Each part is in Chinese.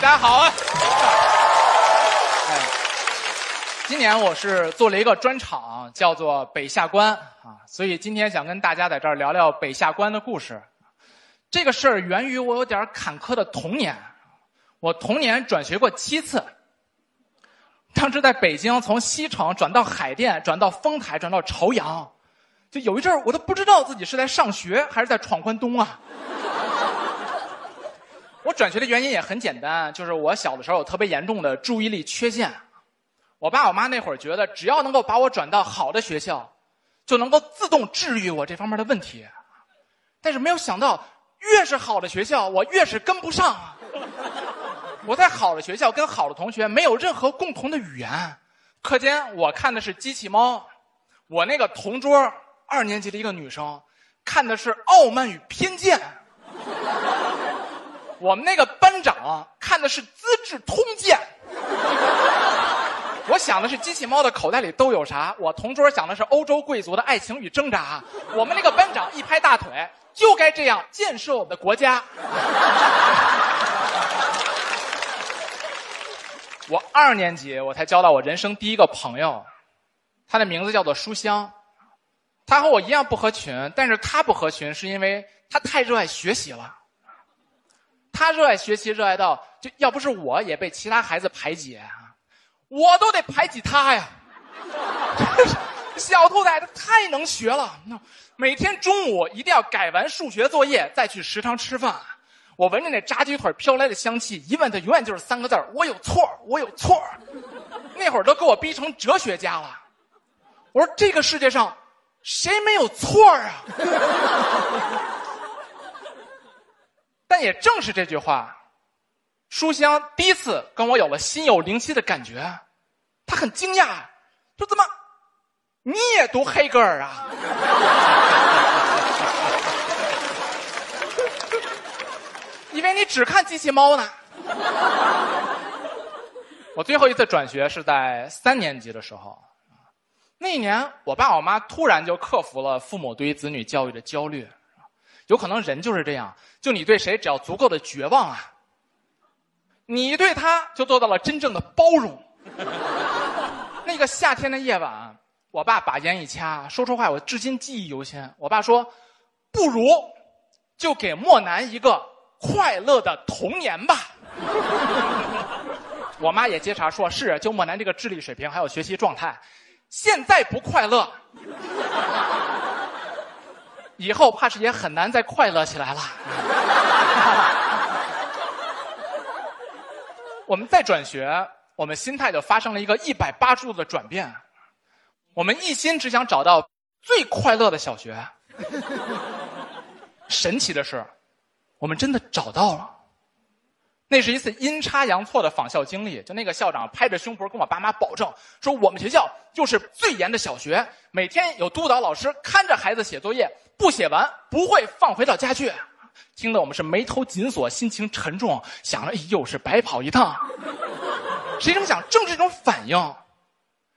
大家好啊！哎，今年我是做了一个专场，叫做《北下关》啊，所以今天想跟大家在这儿聊聊北下关的故事。这个事儿源于我有点坎坷的童年，我童年转学过七次。当时在北京，从西城转到海淀，转到丰台，转到朝阳，就有一阵儿我都不知道自己是在上学还是在闯关东啊。我转学的原因也很简单，就是我小的时候有特别严重的注意力缺陷。我爸我妈那会儿觉得，只要能够把我转到好的学校，就能够自动治愈我这方面的问题。但是没有想到，越是好的学校，我越是跟不上。我在好的学校跟好的同学没有任何共同的语言。课间我看的是机器猫，我那个同桌二年级的一个女生看的是《傲慢与偏见》。我们那个班长看的是《资治通鉴》，我想的是机器猫的口袋里都有啥。我同桌想的是欧洲贵族的爱情与挣扎。我们那个班长一拍大腿，就该这样建设我们的国家。我二年级我才交到我人生第一个朋友，他的名字叫做书香。他和我一样不合群，但是他不合群是因为他太热爱学习了。他热爱学习，热爱到就要不是我也被其他孩子排挤啊，我都得排挤他呀。小兔崽子太能学了，每天中午一定要改完数学作业再去食堂吃饭。我闻着那炸鸡腿飘来的香气，一问他永远就是三个字我有错我有错那会儿都给我逼成哲学家了。我说这个世界上谁没有错啊？但也正是这句话，书香第一次跟我有了心有灵犀的感觉。他很惊讶，说：“怎么，你也读黑格尔啊？” 以为你只看机器猫呢。我最后一次转学是在三年级的时候，那一年我爸我妈突然就克服了父母对于子女教育的焦虑。有可能人就是这样，就你对谁只要足够的绝望啊，你对他就做到了真正的包容。那个夏天的夜晚，我爸把烟一掐，说出话我至今记忆犹新。我爸说：“不如就给莫南一个快乐的童年吧。”我妈也接茬说：“是，就莫南这个智力水平还有学习状态，现在不快乐。”以后怕是也很难再快乐起来了。我们再转学，我们心态就发生了一个一百八十度的转变。我们一心只想找到最快乐的小学。神奇的是，我们真的找到了。那是一次阴差阳错的访校经历，就那个校长拍着胸脯跟我爸妈保证说，我们学校就是最严的小学，每天有督导老师看着孩子写作业，不写完不会放回到家去。听得我们是眉头紧锁，心情沉重，想着又是白跑一趟。谁成想，正是这种反应，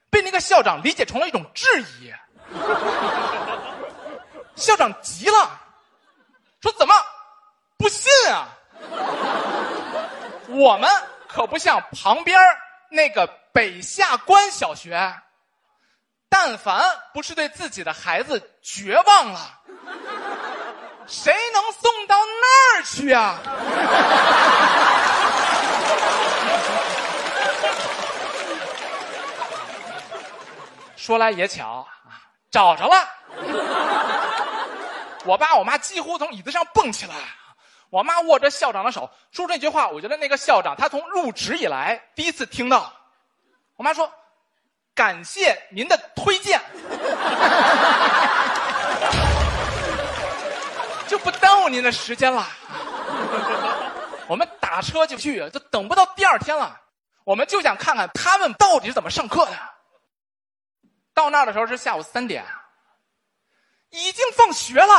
被那个校长理解成了一种质疑。校长急了，说：“怎么不信啊？”我们可不像旁边那个北下关小学，但凡不是对自己的孩子绝望了，谁能送到那儿去啊？说来也巧，找着了。我爸我妈几乎从椅子上蹦起来。我妈握着校长的手说这句话，我觉得那个校长他从入职以来第一次听到。我妈说：“感谢您的推荐，就不耽误您的时间了。”我们打车就去，就等不到第二天了。我们就想看看他们到底是怎么上课的。到那儿的时候是下午三点，已经放学了。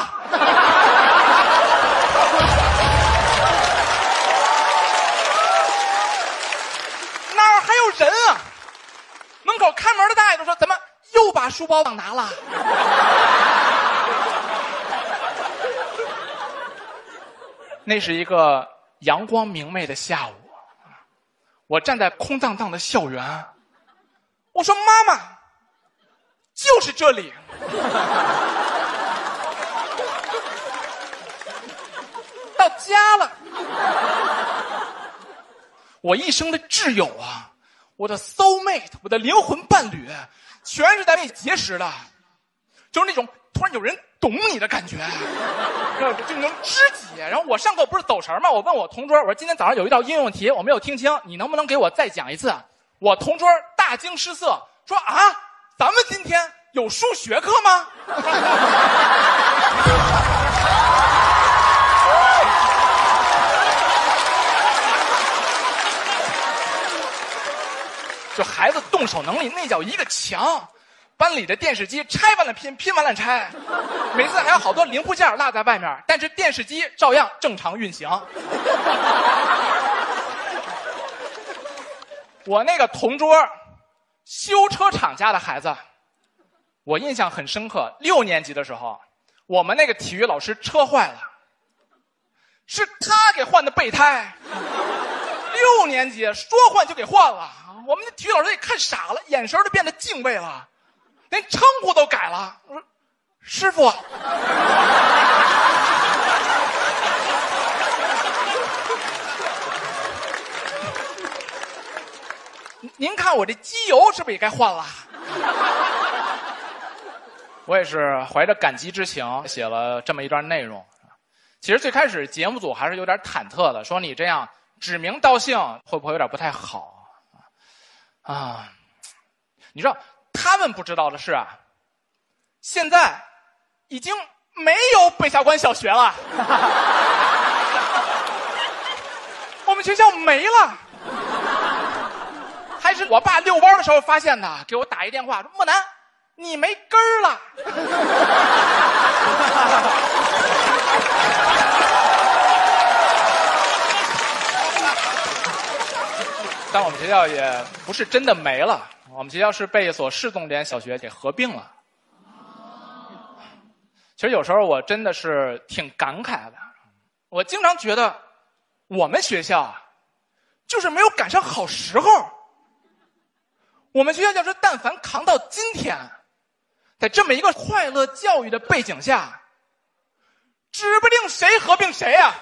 哪儿还有人啊！门口看门的大爷都说：“怎么又把书包忘拿了？”那是一个阳光明媚的下午，我站在空荡荡的校园，我说：“妈妈，就是这里。”到家了，我一生的挚友啊，我的 soul mate，我的灵魂伴侣，全是在那里结识的，就是那种突然有人懂你的感觉，就就那种知己。然后我上课不是走神吗？我问我同桌，我说今天早上有一道应用题我没有听清，你能不能给我再讲一次？我同桌大惊失色，说啊，咱们今天有数学课吗？就孩子动手能力那叫一个强，班里的电视机拆完了拼，拼完了拆，每次还有好多零部件落在外面，但是电视机照样正常运行。我那个同桌，修车厂家的孩子，我印象很深刻。六年级的时候，我们那个体育老师车坏了，是他给换的备胎。六年级说换就给换了。我们的体育老师也看傻了，眼神都变得敬畏了，连称呼都改了。：“师傅。”您看我这机油是不是也该换了？我也是怀着感激之情写了这么一段内容。其实最开始节目组还是有点忐忑的，说你这样指名道姓会不会有点不太好？啊，你知道他们不知道的是啊，现在已经没有北下关小学了，我们学校没了，还是我爸遛弯的时候发现的，给我打一电话说：“莫南，你没根儿了。”但我们学校也不是真的没了，们学校是被一所市重点小学给合并了。其实有时候我真的是挺感慨的，我经常觉得我们学校啊，就是没有赶上好时候。我们学校要是但凡扛到今天，在这么一个快乐教育的背景下，指不定谁合并谁呀。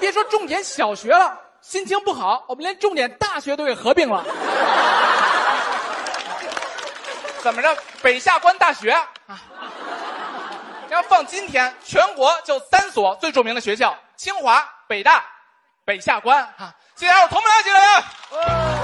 别说重点小学了，心情不好，我们连重点大学都给合并了。怎么着？北下关大学啊？要放今天，全国就三所最著名的学校：清华、北大、北下关啊！接下来我同门来，谢谢大家。